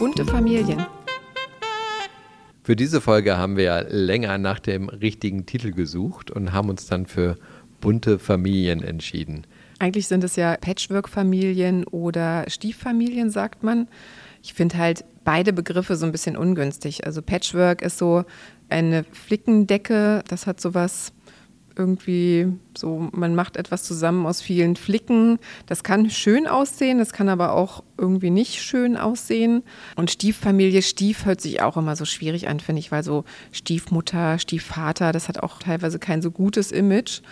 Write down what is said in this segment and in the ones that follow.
Bunte Familien. Für diese Folge haben wir ja länger nach dem richtigen Titel gesucht und haben uns dann für bunte Familien entschieden. Eigentlich sind es ja Patchwork-Familien oder Stieffamilien, sagt man. Ich finde halt beide Begriffe so ein bisschen ungünstig. Also Patchwork ist so eine Flickendecke, das hat sowas irgendwie so, man macht etwas zusammen aus vielen Flicken. Das kann schön aussehen, das kann aber auch irgendwie nicht schön aussehen. Und Stieffamilie, Stief hört sich auch immer so schwierig an, finde ich, weil so Stiefmutter, Stiefvater, das hat auch teilweise kein so gutes Image.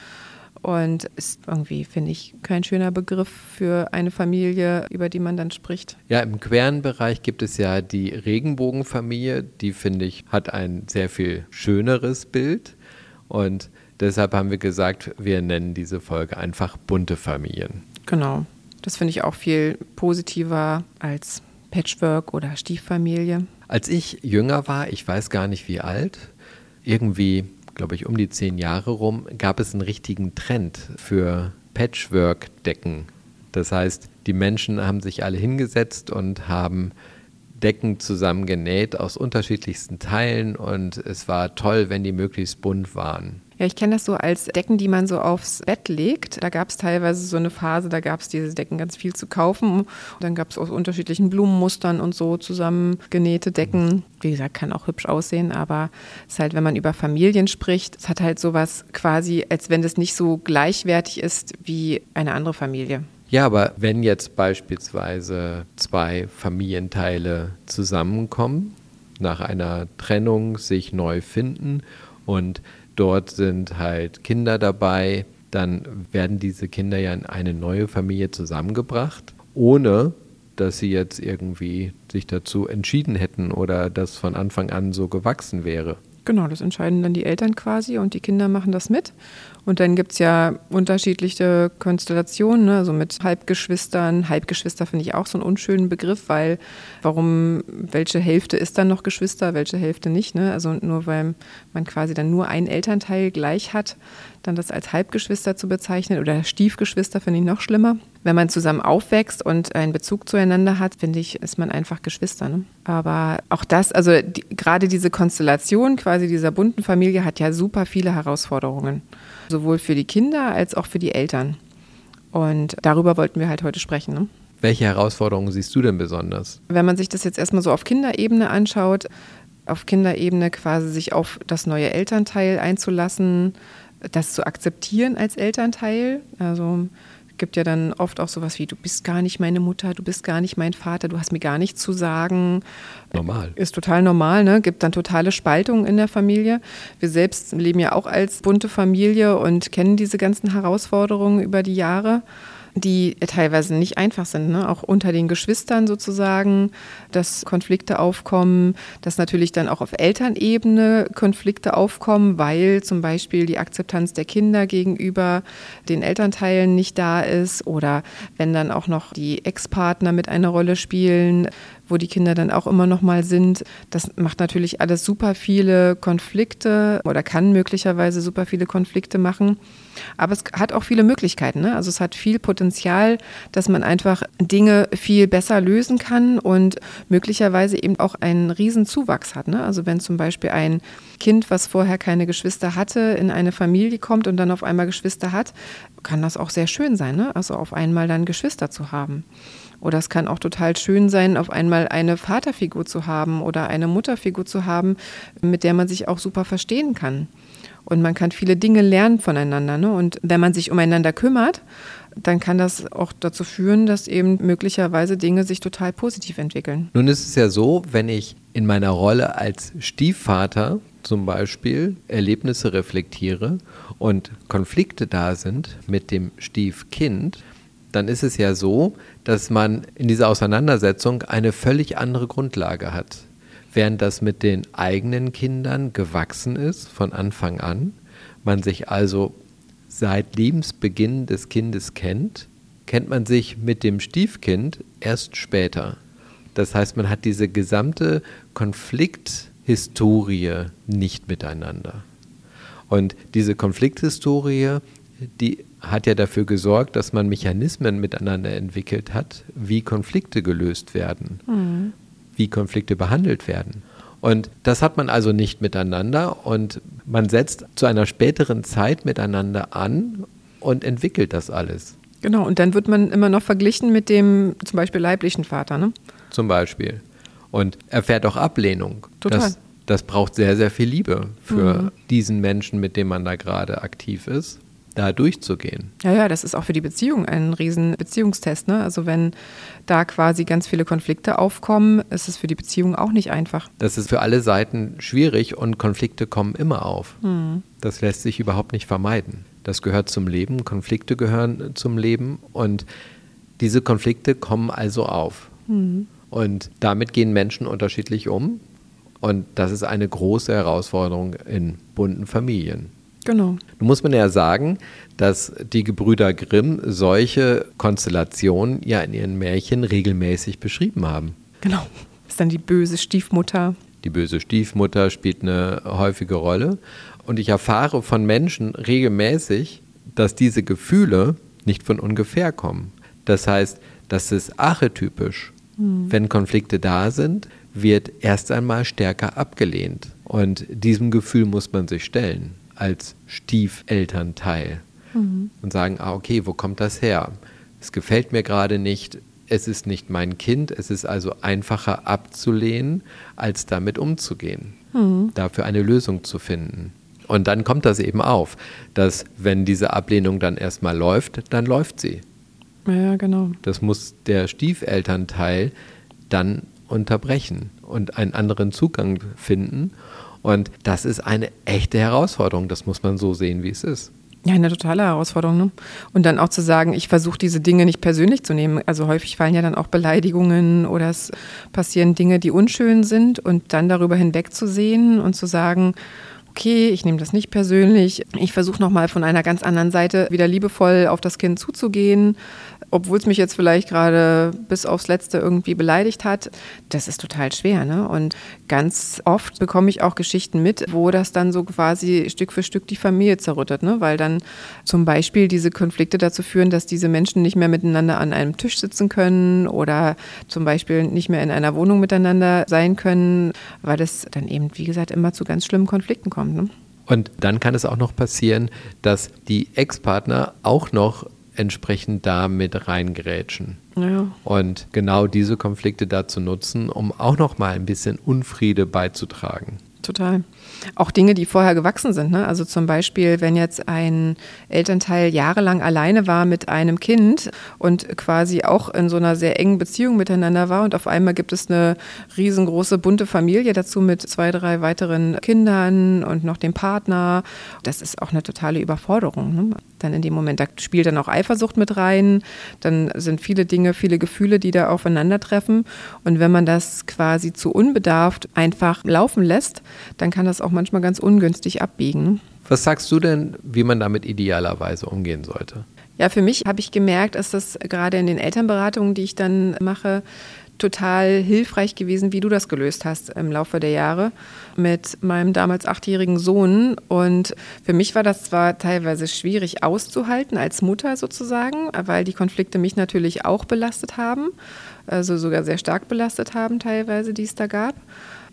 Und ist irgendwie, finde ich, kein schöner Begriff für eine Familie, über die man dann spricht. Ja, im queren Bereich gibt es ja die Regenbogenfamilie, die, finde ich, hat ein sehr viel schöneres Bild. Und Deshalb haben wir gesagt, wir nennen diese Folge einfach bunte Familien. Genau. Das finde ich auch viel positiver als Patchwork oder Stieffamilie. Als ich jünger war, ich weiß gar nicht wie alt, irgendwie, glaube ich, um die zehn Jahre rum, gab es einen richtigen Trend für Patchwork-Decken. Das heißt, die Menschen haben sich alle hingesetzt und haben Decken zusammengenäht aus unterschiedlichsten Teilen und es war toll, wenn die möglichst bunt waren. Ja, ich kenne das so als Decken, die man so aufs Bett legt. Da gab es teilweise so eine Phase, da gab es diese Decken ganz viel zu kaufen. Und dann gab es aus unterschiedlichen Blumenmustern und so zusammengenähte Decken. Wie gesagt, kann auch hübsch aussehen, aber es ist halt, wenn man über Familien spricht, es hat halt sowas quasi, als wenn es nicht so gleichwertig ist wie eine andere Familie. Ja, aber wenn jetzt beispielsweise zwei Familienteile zusammenkommen, nach einer Trennung sich neu finden und dort sind halt Kinder dabei, dann werden diese Kinder ja in eine neue Familie zusammengebracht, ohne dass sie jetzt irgendwie sich dazu entschieden hätten oder das von Anfang an so gewachsen wäre. Genau, das entscheiden dann die Eltern quasi und die Kinder machen das mit. Und dann gibt es ja unterschiedliche Konstellationen, ne? also mit Halbgeschwistern. Halbgeschwister finde ich auch so einen unschönen Begriff, weil warum, welche Hälfte ist dann noch Geschwister, welche Hälfte nicht? Ne? Also nur weil man quasi dann nur einen Elternteil gleich hat, dann das als Halbgeschwister zu bezeichnen oder Stiefgeschwister finde ich noch schlimmer. Wenn man zusammen aufwächst und einen Bezug zueinander hat, finde ich, ist man einfach Geschwister. Ne? Aber auch das, also die, gerade diese Konstellation quasi dieser bunten Familie hat ja super viele Herausforderungen. Sowohl für die Kinder als auch für die Eltern. Und darüber wollten wir halt heute sprechen. Ne? Welche Herausforderungen siehst du denn besonders? Wenn man sich das jetzt erstmal so auf Kinderebene anschaut, auf Kinderebene quasi sich auf das neue Elternteil einzulassen, das zu akzeptieren als Elternteil. Also gibt ja dann oft auch sowas wie, du bist gar nicht meine Mutter, du bist gar nicht mein Vater, du hast mir gar nichts zu sagen. Normal. Ist total normal, ne? Gibt dann totale Spaltungen in der Familie. Wir selbst leben ja auch als bunte Familie und kennen diese ganzen Herausforderungen über die Jahre die teilweise nicht einfach sind, ne? auch unter den Geschwistern sozusagen, dass Konflikte aufkommen, dass natürlich dann auch auf Elternebene Konflikte aufkommen, weil zum Beispiel die Akzeptanz der Kinder gegenüber den Elternteilen nicht da ist oder wenn dann auch noch die Ex-Partner mit einer Rolle spielen, wo die Kinder dann auch immer noch mal sind. Das macht natürlich alles super viele Konflikte oder kann möglicherweise super viele Konflikte machen. Aber es hat auch viele Möglichkeiten. Ne? Also es hat viel Potenzial, dass man einfach Dinge viel besser lösen kann und möglicherweise eben auch einen riesen Zuwachs hat. Ne? Also wenn zum Beispiel ein Kind, was vorher keine Geschwister hatte, in eine Familie kommt und dann auf einmal Geschwister hat, kann das auch sehr schön sein. Ne? Also auf einmal dann Geschwister zu haben. Oder es kann auch total schön sein, auf einmal eine Vaterfigur zu haben oder eine Mutterfigur zu haben, mit der man sich auch super verstehen kann. Und man kann viele Dinge lernen voneinander. Ne? Und wenn man sich umeinander kümmert, dann kann das auch dazu führen, dass eben möglicherweise Dinge sich total positiv entwickeln. Nun ist es ja so, wenn ich in meiner Rolle als Stiefvater zum Beispiel Erlebnisse reflektiere und Konflikte da sind mit dem Stiefkind, dann ist es ja so, dass man in dieser Auseinandersetzung eine völlig andere Grundlage hat. Während das mit den eigenen Kindern gewachsen ist von Anfang an, man sich also seit Lebensbeginn des Kindes kennt, kennt man sich mit dem Stiefkind erst später. Das heißt, man hat diese gesamte Konflikthistorie nicht miteinander. Und diese Konflikthistorie, die hat ja dafür gesorgt, dass man Mechanismen miteinander entwickelt hat, wie Konflikte gelöst werden, mhm. wie Konflikte behandelt werden. Und das hat man also nicht miteinander und man setzt zu einer späteren Zeit miteinander an und entwickelt das alles. Genau, und dann wird man immer noch verglichen mit dem zum Beispiel leiblichen Vater, ne? Zum Beispiel. Und erfährt auch Ablehnung. Total. Das, das braucht sehr, sehr viel Liebe für mhm. diesen Menschen, mit dem man da gerade aktiv ist da durchzugehen. Ja, ja, das ist auch für die Beziehung ein riesen Beziehungstest. Ne? Also wenn da quasi ganz viele Konflikte aufkommen, ist es für die Beziehung auch nicht einfach. Das ist für alle Seiten schwierig und Konflikte kommen immer auf. Mhm. Das lässt sich überhaupt nicht vermeiden. Das gehört zum Leben, Konflikte gehören zum Leben und diese Konflikte kommen also auf. Mhm. Und damit gehen Menschen unterschiedlich um. Und das ist eine große Herausforderung in bunten Familien. Genau. Nun muss man ja sagen, dass die Gebrüder Grimm solche Konstellationen ja in ihren Märchen regelmäßig beschrieben haben. Genau. Das ist dann die böse Stiefmutter. Die böse Stiefmutter spielt eine häufige Rolle. Und ich erfahre von Menschen regelmäßig, dass diese Gefühle nicht von ungefähr kommen. Das heißt, das ist archetypisch. Mhm. Wenn Konflikte da sind, wird erst einmal stärker abgelehnt. Und diesem Gefühl muss man sich stellen als Stiefelternteil mhm. und sagen, ah, okay, wo kommt das her? Es gefällt mir gerade nicht, es ist nicht mein Kind, es ist also einfacher abzulehnen, als damit umzugehen, mhm. dafür eine Lösung zu finden. Und dann kommt das eben auf, dass wenn diese Ablehnung dann erstmal läuft, dann läuft sie. Ja, genau. Das muss der Stiefelternteil dann unterbrechen und einen anderen Zugang finden. Und das ist eine echte Herausforderung. Das muss man so sehen, wie es ist. Ja, eine totale Herausforderung. Ne? Und dann auch zu sagen, ich versuche diese Dinge nicht persönlich zu nehmen. Also häufig fallen ja dann auch Beleidigungen oder es passieren Dinge, die unschön sind und dann darüber hinwegzusehen und zu sagen, okay, ich nehme das nicht persönlich. Ich versuche nochmal von einer ganz anderen Seite wieder liebevoll auf das Kind zuzugehen obwohl es mich jetzt vielleicht gerade bis aufs Letzte irgendwie beleidigt hat, das ist total schwer. Ne? Und ganz oft bekomme ich auch Geschichten mit, wo das dann so quasi Stück für Stück die Familie zerrüttet, ne? weil dann zum Beispiel diese Konflikte dazu führen, dass diese Menschen nicht mehr miteinander an einem Tisch sitzen können oder zum Beispiel nicht mehr in einer Wohnung miteinander sein können, weil das dann eben, wie gesagt, immer zu ganz schlimmen Konflikten kommt. Ne? Und dann kann es auch noch passieren, dass die Ex-Partner auch noch entsprechend da mit reingerätschen. Ja. Und genau diese Konflikte dazu nutzen, um auch noch mal ein bisschen Unfriede beizutragen. Total. Auch Dinge, die vorher gewachsen sind. Ne? Also zum Beispiel, wenn jetzt ein Elternteil jahrelang alleine war mit einem Kind und quasi auch in so einer sehr engen Beziehung miteinander war und auf einmal gibt es eine riesengroße bunte Familie dazu mit zwei, drei weiteren Kindern und noch dem Partner. Das ist auch eine totale Überforderung. Ne? Dann in dem Moment, da spielt dann auch Eifersucht mit rein. Dann sind viele Dinge, viele Gefühle, die da aufeinandertreffen. Und wenn man das quasi zu unbedarft einfach laufen lässt, dann kann das auch manchmal ganz ungünstig abbiegen. Was sagst du denn, wie man damit idealerweise umgehen sollte? Ja, für mich habe ich gemerkt, dass das gerade in den Elternberatungen, die ich dann mache, total hilfreich gewesen, wie du das gelöst hast im Laufe der Jahre mit meinem damals achtjährigen Sohn. Und für mich war das zwar teilweise schwierig auszuhalten als Mutter sozusagen, weil die Konflikte mich natürlich auch belastet haben, also sogar sehr stark belastet haben teilweise, die es da gab.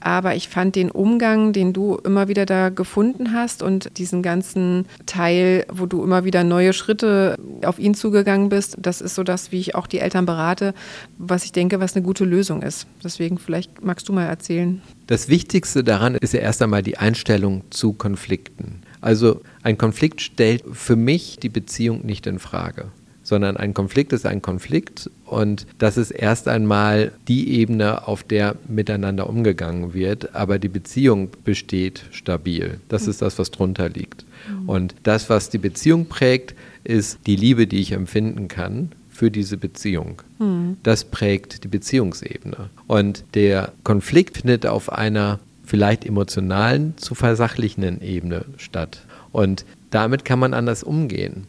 Aber ich fand den Umgang, den du immer wieder da gefunden hast und diesen ganzen Teil, wo du immer wieder neue Schritte auf ihn zugegangen bist, das ist so das, wie ich auch die Eltern berate, was ich denke, was eine gute Lösung ist. Deswegen vielleicht magst du mal erzählen. Das Wichtigste daran ist ja erst einmal die Einstellung zu Konflikten. Also ein Konflikt stellt für mich die Beziehung nicht in Frage sondern ein Konflikt ist ein Konflikt und das ist erst einmal die Ebene, auf der miteinander umgegangen wird, aber die Beziehung besteht stabil. Das ist das, was drunter liegt. Mhm. Und das, was die Beziehung prägt, ist die Liebe, die ich empfinden kann für diese Beziehung. Mhm. Das prägt die Beziehungsebene. Und der Konflikt findet auf einer vielleicht emotionalen zu versachlichenden Ebene statt. Und damit kann man anders umgehen.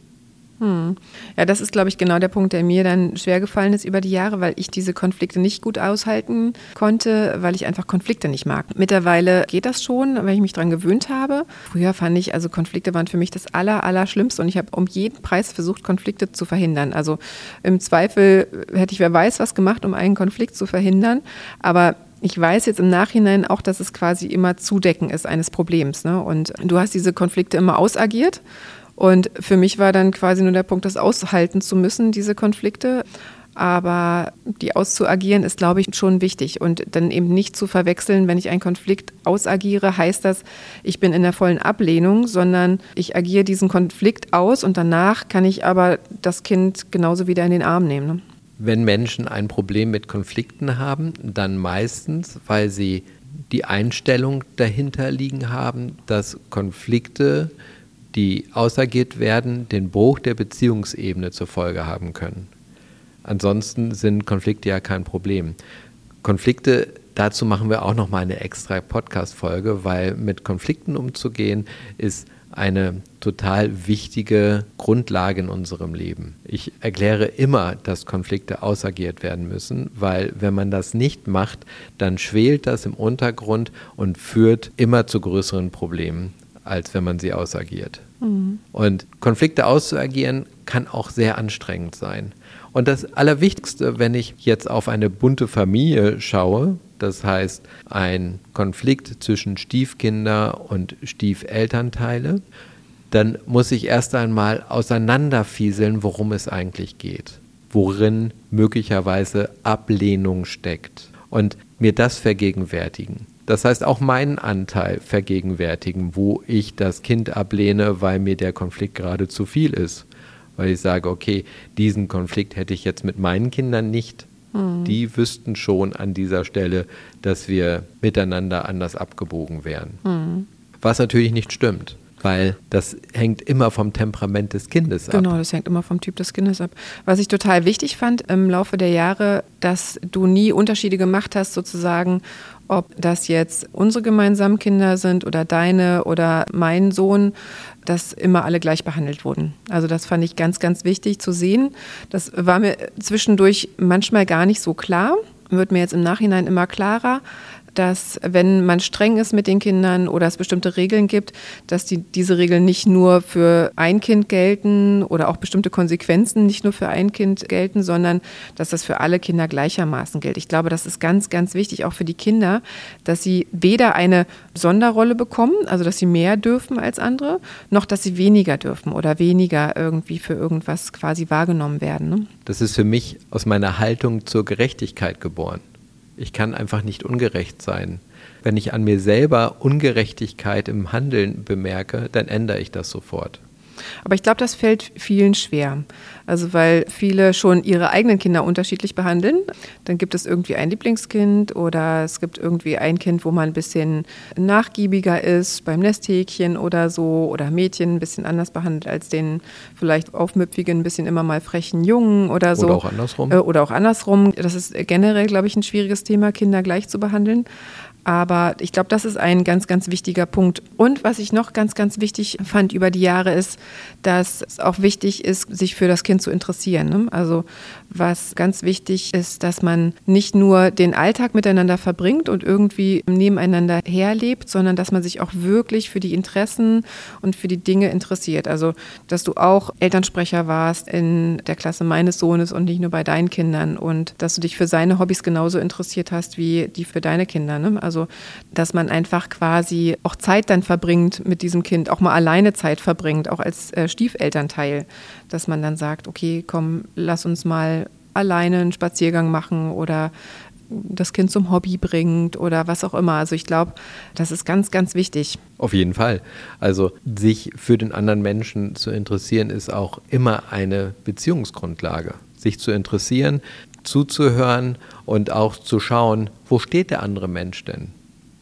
Hm. Ja, das ist, glaube ich, genau der Punkt, der mir dann schwer gefallen ist über die Jahre, weil ich diese Konflikte nicht gut aushalten konnte, weil ich einfach Konflikte nicht mag. Mittlerweile geht das schon, weil ich mich daran gewöhnt habe. Früher fand ich, also Konflikte waren für mich das Aller, Allerschlimmste und ich habe um jeden Preis versucht, Konflikte zu verhindern. Also im Zweifel hätte ich wer weiß was gemacht, um einen Konflikt zu verhindern. Aber ich weiß jetzt im Nachhinein auch, dass es quasi immer Zudecken ist eines Problems. Ne? Und du hast diese Konflikte immer ausagiert und für mich war dann quasi nur der Punkt, das aushalten zu müssen, diese Konflikte. Aber die auszuagieren ist, glaube ich, schon wichtig. Und dann eben nicht zu verwechseln, wenn ich einen Konflikt ausagiere, heißt das, ich bin in der vollen Ablehnung, sondern ich agiere diesen Konflikt aus und danach kann ich aber das Kind genauso wieder in den Arm nehmen. Ne? Wenn Menschen ein Problem mit Konflikten haben, dann meistens, weil sie die Einstellung dahinter liegen haben, dass Konflikte die ausagiert werden, den Bruch der Beziehungsebene zur Folge haben können. Ansonsten sind Konflikte ja kein Problem. Konflikte, dazu machen wir auch noch mal eine extra Podcast-Folge, weil mit Konflikten umzugehen ist eine total wichtige Grundlage in unserem Leben. Ich erkläre immer, dass Konflikte ausagiert werden müssen, weil wenn man das nicht macht, dann schwelt das im Untergrund und führt immer zu größeren Problemen, als wenn man sie ausagiert. Mhm. Und Konflikte auszuagieren kann auch sehr anstrengend sein. Und das Allerwichtigste, wenn ich jetzt auf eine bunte Familie schaue, das heißt ein Konflikt zwischen Stiefkinder und Stiefelternteile, dann muss ich erst einmal auseinanderfieseln, worum es eigentlich geht, worin möglicherweise Ablehnung steckt und mir das vergegenwärtigen. Das heißt, auch meinen Anteil vergegenwärtigen, wo ich das Kind ablehne, weil mir der Konflikt gerade zu viel ist. Weil ich sage, okay, diesen Konflikt hätte ich jetzt mit meinen Kindern nicht. Mhm. Die wüssten schon an dieser Stelle, dass wir miteinander anders abgebogen wären. Mhm. Was natürlich nicht stimmt weil das hängt immer vom Temperament des Kindes ab. Genau, das hängt immer vom Typ des Kindes ab. Was ich total wichtig fand im Laufe der Jahre, dass du nie Unterschiede gemacht hast, sozusagen, ob das jetzt unsere gemeinsamen Kinder sind oder deine oder mein Sohn, dass immer alle gleich behandelt wurden. Also das fand ich ganz, ganz wichtig zu sehen. Das war mir zwischendurch manchmal gar nicht so klar, wird mir jetzt im Nachhinein immer klarer dass wenn man streng ist mit den Kindern oder es bestimmte Regeln gibt, dass die, diese Regeln nicht nur für ein Kind gelten oder auch bestimmte Konsequenzen nicht nur für ein Kind gelten, sondern dass das für alle Kinder gleichermaßen gilt. Ich glaube, das ist ganz, ganz wichtig, auch für die Kinder, dass sie weder eine Sonderrolle bekommen, also dass sie mehr dürfen als andere, noch dass sie weniger dürfen oder weniger irgendwie für irgendwas quasi wahrgenommen werden. Ne? Das ist für mich aus meiner Haltung zur Gerechtigkeit geboren. Ich kann einfach nicht ungerecht sein. Wenn ich an mir selber Ungerechtigkeit im Handeln bemerke, dann ändere ich das sofort. Aber ich glaube, das fällt vielen schwer. Also weil viele schon ihre eigenen Kinder unterschiedlich behandeln. Dann gibt es irgendwie ein Lieblingskind oder es gibt irgendwie ein Kind, wo man ein bisschen nachgiebiger ist beim Nesthäkchen oder so oder Mädchen ein bisschen anders behandelt als den vielleicht aufmüpfigen, ein bisschen immer mal frechen Jungen oder so. Oder auch andersrum. Äh, oder auch andersrum. Das ist generell, glaube ich, ein schwieriges Thema, Kinder gleich zu behandeln. Aber ich glaube, das ist ein ganz, ganz wichtiger Punkt. Und was ich noch ganz, ganz wichtig fand über die Jahre ist, dass es auch wichtig ist, sich für das Kind zu interessieren. Ne? Also was ganz wichtig ist, dass man nicht nur den Alltag miteinander verbringt und irgendwie nebeneinander herlebt, sondern dass man sich auch wirklich für die Interessen und für die Dinge interessiert. Also, dass du auch Elternsprecher warst in der Klasse meines Sohnes und nicht nur bei deinen Kindern und dass du dich für seine Hobbys genauso interessiert hast wie die für deine Kinder. Ne? Also, dass man einfach quasi auch Zeit dann verbringt mit diesem Kind, auch mal alleine Zeit verbringt, auch als äh, Stiefelternteil, dass man dann sagt, okay, komm, lass uns mal alleine einen Spaziergang machen oder das Kind zum Hobby bringt oder was auch immer. Also ich glaube, das ist ganz, ganz wichtig. Auf jeden Fall. Also sich für den anderen Menschen zu interessieren, ist auch immer eine Beziehungsgrundlage. Sich zu interessieren, zuzuhören und auch zu schauen, wo steht der andere Mensch denn?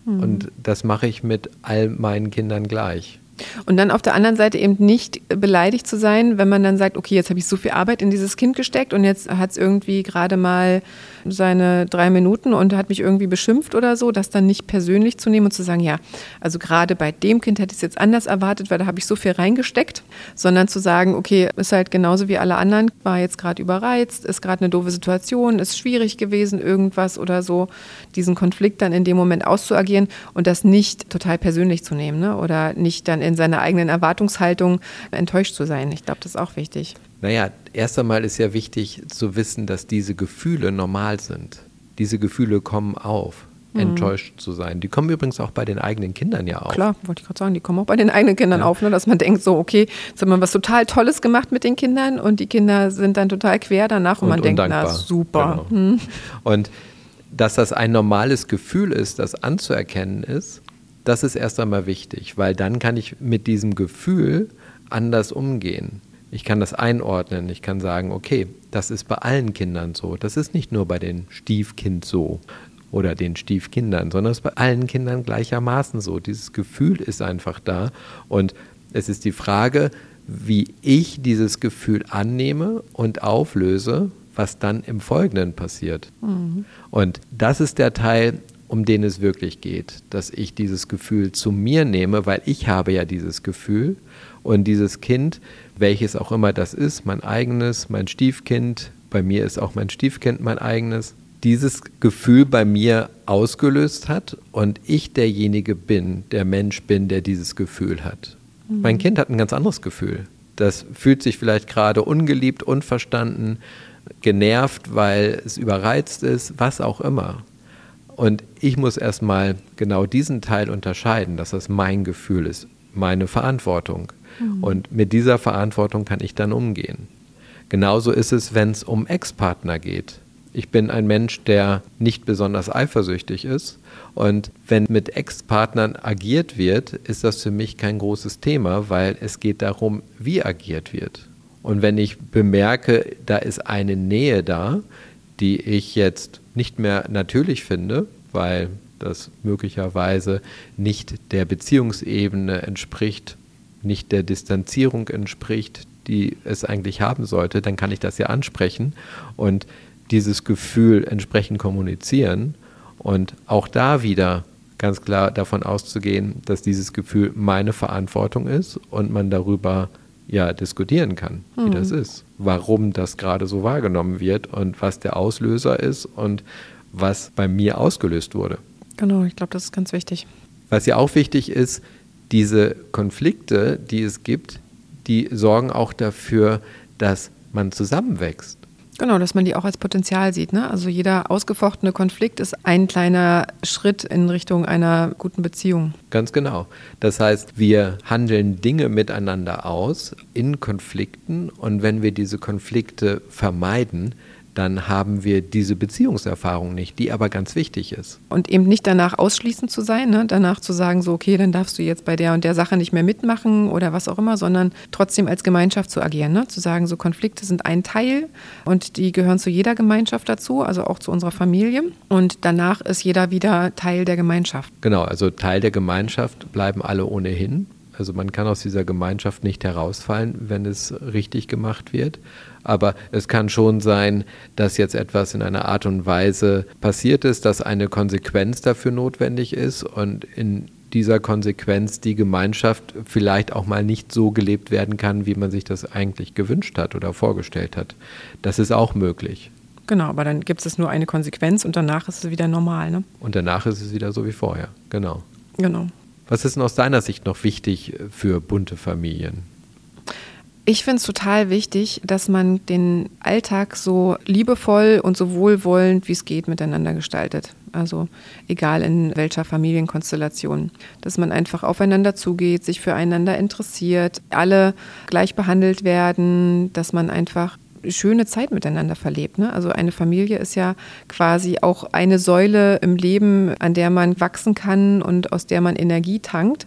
Mhm. Und das mache ich mit all meinen Kindern gleich. Und dann auf der anderen Seite eben nicht beleidigt zu sein, wenn man dann sagt, okay, jetzt habe ich so viel Arbeit in dieses Kind gesteckt und jetzt hat es irgendwie gerade mal seine drei Minuten und hat mich irgendwie beschimpft oder so, das dann nicht persönlich zu nehmen und zu sagen, ja, also gerade bei dem Kind hätte ich es jetzt anders erwartet, weil da habe ich so viel reingesteckt, sondern zu sagen, okay, ist halt genauso wie alle anderen, war jetzt gerade überreizt, ist gerade eine doofe Situation, ist schwierig gewesen, irgendwas oder so, diesen Konflikt dann in dem Moment auszuagieren und das nicht total persönlich zu nehmen ne? oder nicht dann in seiner eigenen Erwartungshaltung enttäuscht zu sein. Ich glaube, das ist auch wichtig. Naja, erst einmal ist ja wichtig zu wissen, dass diese Gefühle normal sind. Diese Gefühle kommen auf, mhm. enttäuscht zu sein. Die kommen übrigens auch bei den eigenen Kindern ja auf. Klar, wollte ich gerade sagen, die kommen auch bei den eigenen Kindern ja. auf, ne? dass man denkt, so, okay, jetzt haben wir was total Tolles gemacht mit den Kindern und die Kinder sind dann total quer danach und, und man denkt, na super. Genau. Hm. Und dass das ein normales Gefühl ist, das anzuerkennen ist, das ist erst einmal wichtig, weil dann kann ich mit diesem Gefühl anders umgehen. Ich kann das einordnen. Ich kann sagen, okay, das ist bei allen Kindern so. Das ist nicht nur bei den Stiefkind so oder den Stiefkindern, sondern es ist bei allen Kindern gleichermaßen so. Dieses Gefühl ist einfach da. Und es ist die Frage, wie ich dieses Gefühl annehme und auflöse, was dann im Folgenden passiert. Mhm. Und das ist der Teil, um den es wirklich geht, dass ich dieses Gefühl zu mir nehme, weil ich habe ja dieses Gefühl und dieses Kind welches auch immer das ist, mein eigenes, mein Stiefkind, bei mir ist auch mein Stiefkind mein eigenes, dieses Gefühl bei mir ausgelöst hat und ich derjenige bin, der Mensch bin, der dieses Gefühl hat. Mhm. Mein Kind hat ein ganz anderes Gefühl. Das fühlt sich vielleicht gerade ungeliebt, unverstanden, genervt, weil es überreizt ist, was auch immer. Und ich muss erstmal genau diesen Teil unterscheiden, dass das mein Gefühl ist, meine Verantwortung. Mhm. Und mit dieser Verantwortung kann ich dann umgehen. Genauso ist es, wenn es um Ex-Partner geht. Ich bin ein Mensch, der nicht besonders eifersüchtig ist. Und wenn mit Ex-Partnern agiert wird, ist das für mich kein großes Thema, weil es geht darum, wie agiert wird. Und wenn ich bemerke, da ist eine Nähe da, die ich jetzt nicht mehr natürlich finde, weil das möglicherweise nicht der Beziehungsebene entspricht, nicht der Distanzierung entspricht, die es eigentlich haben sollte, dann kann ich das ja ansprechen und dieses Gefühl entsprechend kommunizieren und auch da wieder ganz klar davon auszugehen, dass dieses Gefühl meine Verantwortung ist und man darüber ja diskutieren kann, wie mhm. das ist, warum das gerade so wahrgenommen wird und was der Auslöser ist und was bei mir ausgelöst wurde. Genau, ich glaube, das ist ganz wichtig. Was ja auch wichtig ist, diese Konflikte, die es gibt, die sorgen auch dafür, dass man zusammenwächst. Genau, dass man die auch als Potenzial sieht. Ne? Also jeder ausgefochtene Konflikt ist ein kleiner Schritt in Richtung einer guten Beziehung. Ganz genau. Das heißt, wir handeln Dinge miteinander aus in Konflikten und wenn wir diese Konflikte vermeiden, dann haben wir diese Beziehungserfahrung nicht, die aber ganz wichtig ist. Und eben nicht danach ausschließend zu sein, ne? danach zu sagen, so, okay, dann darfst du jetzt bei der und der Sache nicht mehr mitmachen oder was auch immer, sondern trotzdem als Gemeinschaft zu agieren. Ne? Zu sagen, so Konflikte sind ein Teil und die gehören zu jeder Gemeinschaft dazu, also auch zu unserer Familie. Und danach ist jeder wieder Teil der Gemeinschaft. Genau, also Teil der Gemeinschaft bleiben alle ohnehin. Also man kann aus dieser Gemeinschaft nicht herausfallen, wenn es richtig gemacht wird. Aber es kann schon sein, dass jetzt etwas in einer Art und Weise passiert ist, dass eine Konsequenz dafür notwendig ist und in dieser Konsequenz die Gemeinschaft vielleicht auch mal nicht so gelebt werden kann, wie man sich das eigentlich gewünscht hat oder vorgestellt hat. Das ist auch möglich. Genau, aber dann gibt es nur eine Konsequenz und danach ist es wieder normal. Ne? Und danach ist es wieder so wie vorher, genau. Genau. Was ist denn aus deiner Sicht noch wichtig für bunte Familien? Ich finde es total wichtig, dass man den Alltag so liebevoll und so wohlwollend wie es geht miteinander gestaltet. Also egal in welcher Familienkonstellation. Dass man einfach aufeinander zugeht, sich füreinander interessiert, alle gleich behandelt werden, dass man einfach schöne Zeit miteinander verlebt. Ne? Also eine Familie ist ja quasi auch eine Säule im Leben, an der man wachsen kann und aus der man Energie tankt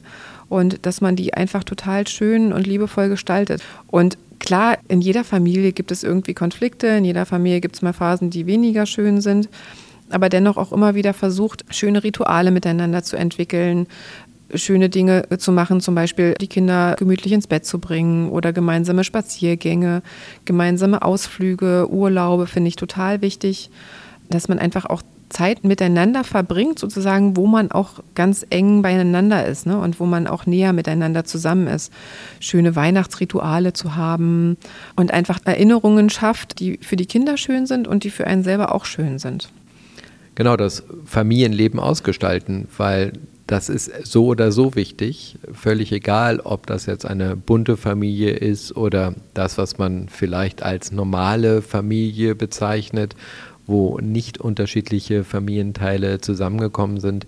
und dass man die einfach total schön und liebevoll gestaltet. Und klar, in jeder Familie gibt es irgendwie Konflikte, in jeder Familie gibt es mal Phasen, die weniger schön sind, aber dennoch auch immer wieder versucht, schöne Rituale miteinander zu entwickeln, schöne Dinge zu machen, zum Beispiel die Kinder gemütlich ins Bett zu bringen oder gemeinsame Spaziergänge, gemeinsame Ausflüge, Urlaube finde ich total wichtig, dass man einfach auch Zeit miteinander verbringt, sozusagen, wo man auch ganz eng beieinander ist ne? und wo man auch näher miteinander zusammen ist. Schöne Weihnachtsrituale zu haben und einfach Erinnerungen schafft, die für die Kinder schön sind und die für einen selber auch schön sind. Genau, das Familienleben ausgestalten, weil das ist so oder so wichtig. Völlig egal, ob das jetzt eine bunte Familie ist oder das, was man vielleicht als normale Familie bezeichnet, wo nicht unterschiedliche Familienteile zusammengekommen sind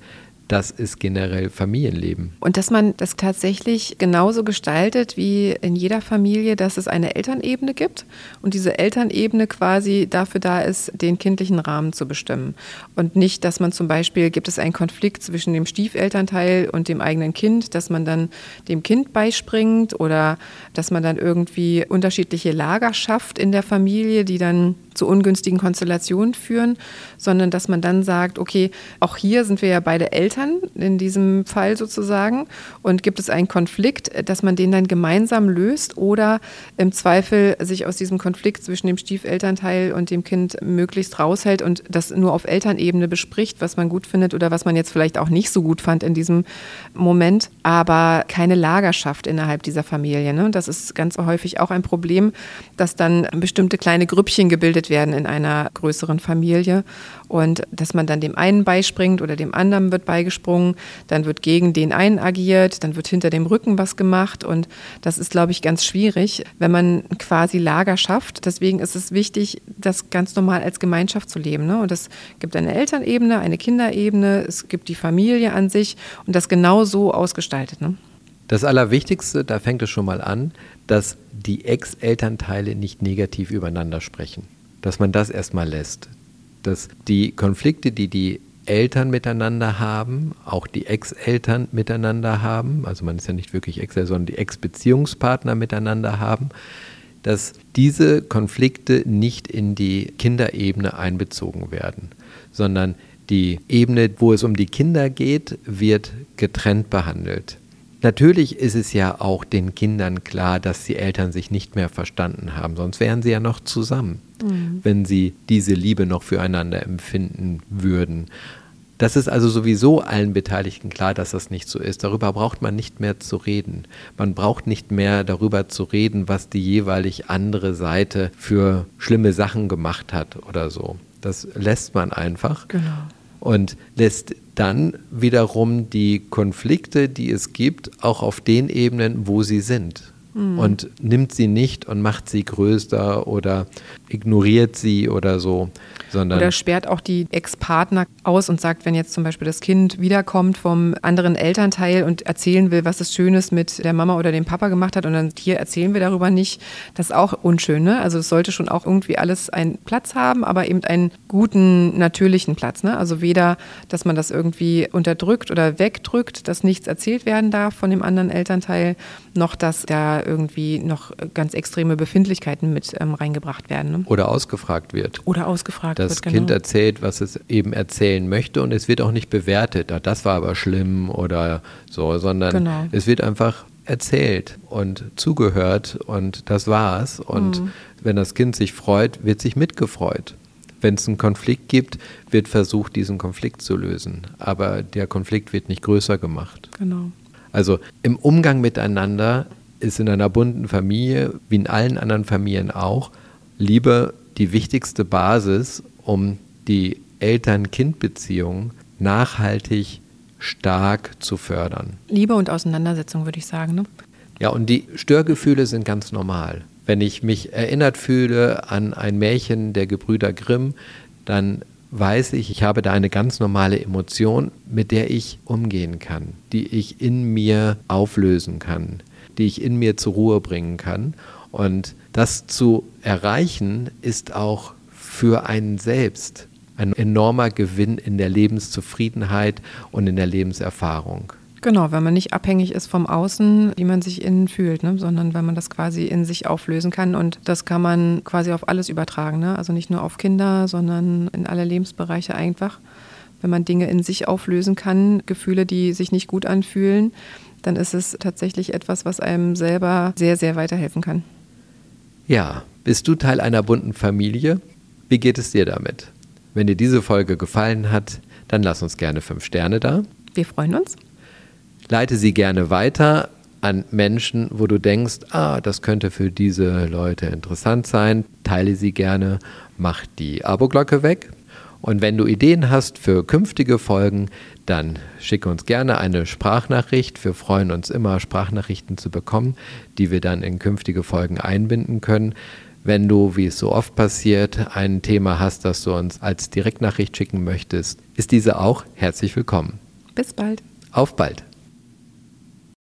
das ist generell Familienleben. Und dass man das tatsächlich genauso gestaltet wie in jeder Familie, dass es eine Elternebene gibt und diese Elternebene quasi dafür da ist, den kindlichen Rahmen zu bestimmen. Und nicht, dass man zum Beispiel, gibt es einen Konflikt zwischen dem Stiefelternteil und dem eigenen Kind, dass man dann dem Kind beispringt oder dass man dann irgendwie unterschiedliche Lager schafft in der Familie, die dann zu ungünstigen Konstellationen führen, sondern dass man dann sagt, okay, auch hier sind wir ja beide Eltern in diesem Fall sozusagen und gibt es einen Konflikt, dass man den dann gemeinsam löst oder im Zweifel sich aus diesem Konflikt zwischen dem Stiefelternteil und dem Kind möglichst raushält und das nur auf Elternebene bespricht, was man gut findet oder was man jetzt vielleicht auch nicht so gut fand in diesem Moment, aber keine Lager schafft innerhalb dieser Familie. Ne? Das ist ganz häufig auch ein Problem, dass dann bestimmte kleine Grüppchen gebildet werden in einer größeren Familie und dass man dann dem einen beispringt oder dem anderen wird beigesprungen, dann wird gegen den einen agiert, dann wird hinter dem Rücken was gemacht und das ist, glaube ich, ganz schwierig, wenn man quasi Lager schafft. Deswegen ist es wichtig, das ganz normal als Gemeinschaft zu leben. Ne? Und es gibt eine Elternebene, eine Kinderebene, es gibt die Familie an sich und das genau so ausgestaltet. Ne? Das Allerwichtigste, da fängt es schon mal an, dass die Ex-Elternteile nicht negativ übereinander sprechen dass man das erstmal lässt. Dass die Konflikte, die die Eltern miteinander haben, auch die Ex-Eltern miteinander haben, also man ist ja nicht wirklich Ex, sondern die Ex-Beziehungspartner miteinander haben, dass diese Konflikte nicht in die Kinderebene einbezogen werden, sondern die Ebene, wo es um die Kinder geht, wird getrennt behandelt. Natürlich ist es ja auch den Kindern klar, dass die Eltern sich nicht mehr verstanden haben, sonst wären sie ja noch zusammen, mhm. wenn sie diese Liebe noch füreinander empfinden würden. Das ist also sowieso allen Beteiligten klar, dass das nicht so ist. Darüber braucht man nicht mehr zu reden. Man braucht nicht mehr darüber zu reden, was die jeweilig andere Seite für schlimme Sachen gemacht hat oder so. Das lässt man einfach. Genau und lässt dann wiederum die Konflikte, die es gibt, auch auf den Ebenen, wo sie sind. Mhm. Und nimmt sie nicht und macht sie größer oder ignoriert sie oder so, sondern Oder sperrt auch die Ex-Partner aus und sagt, wenn jetzt zum Beispiel das Kind wiederkommt vom anderen Elternteil und erzählen will, was es Schönes mit der Mama oder dem Papa gemacht hat und dann hier erzählen wir darüber nicht, das ist auch unschön. Ne? Also es sollte schon auch irgendwie alles einen Platz haben, aber eben einen guten, natürlichen Platz. Ne? Also weder, dass man das irgendwie unterdrückt oder wegdrückt, dass nichts erzählt werden darf von dem anderen Elternteil, noch dass da irgendwie noch ganz extreme Befindlichkeiten mit ähm, reingebracht werden. Ne? Oder ausgefragt wird. Oder ausgefragt das wird. Das Kind genau. erzählt, was es eben erzählen möchte und es wird auch nicht bewertet, ah, das war aber schlimm oder so, sondern genau. es wird einfach erzählt und zugehört und das war's. Und mhm. wenn das Kind sich freut, wird sich mitgefreut. Wenn es einen Konflikt gibt, wird versucht, diesen Konflikt zu lösen. Aber der Konflikt wird nicht größer gemacht. Genau. Also im Umgang miteinander ist in einer bunten Familie, wie in allen anderen Familien auch, Liebe die wichtigste Basis, um die Eltern-Kind-Beziehung nachhaltig stark zu fördern. Liebe und Auseinandersetzung, würde ich sagen. Ne? Ja, und die Störgefühle sind ganz normal. Wenn ich mich erinnert fühle an ein Märchen der Gebrüder Grimm, dann weiß ich, ich habe da eine ganz normale Emotion, mit der ich umgehen kann, die ich in mir auflösen kann, die ich in mir zur Ruhe bringen kann. Und das zu erreichen ist auch für einen selbst ein enormer Gewinn in der Lebenszufriedenheit und in der Lebenserfahrung. Genau, wenn man nicht abhängig ist vom Außen, wie man sich innen fühlt, ne? sondern wenn man das quasi in sich auflösen kann. Und das kann man quasi auf alles übertragen. Ne? Also nicht nur auf Kinder, sondern in alle Lebensbereiche einfach wenn man Dinge in sich auflösen kann, Gefühle, die sich nicht gut anfühlen, dann ist es tatsächlich etwas, was einem selber sehr, sehr weiterhelfen kann. Ja, bist du Teil einer bunten Familie? Wie geht es dir damit? Wenn dir diese Folge gefallen hat, dann lass uns gerne fünf Sterne da. Wir freuen uns. Leite sie gerne weiter an Menschen, wo du denkst, ah, das könnte für diese Leute interessant sein. Teile sie gerne, mach die Abo-Glocke weg. Und wenn du Ideen hast für künftige Folgen, dann schicke uns gerne eine Sprachnachricht. Wir freuen uns immer, Sprachnachrichten zu bekommen, die wir dann in künftige Folgen einbinden können. Wenn du, wie es so oft passiert, ein Thema hast, das du uns als Direktnachricht schicken möchtest, ist diese auch herzlich willkommen. Bis bald. Auf bald.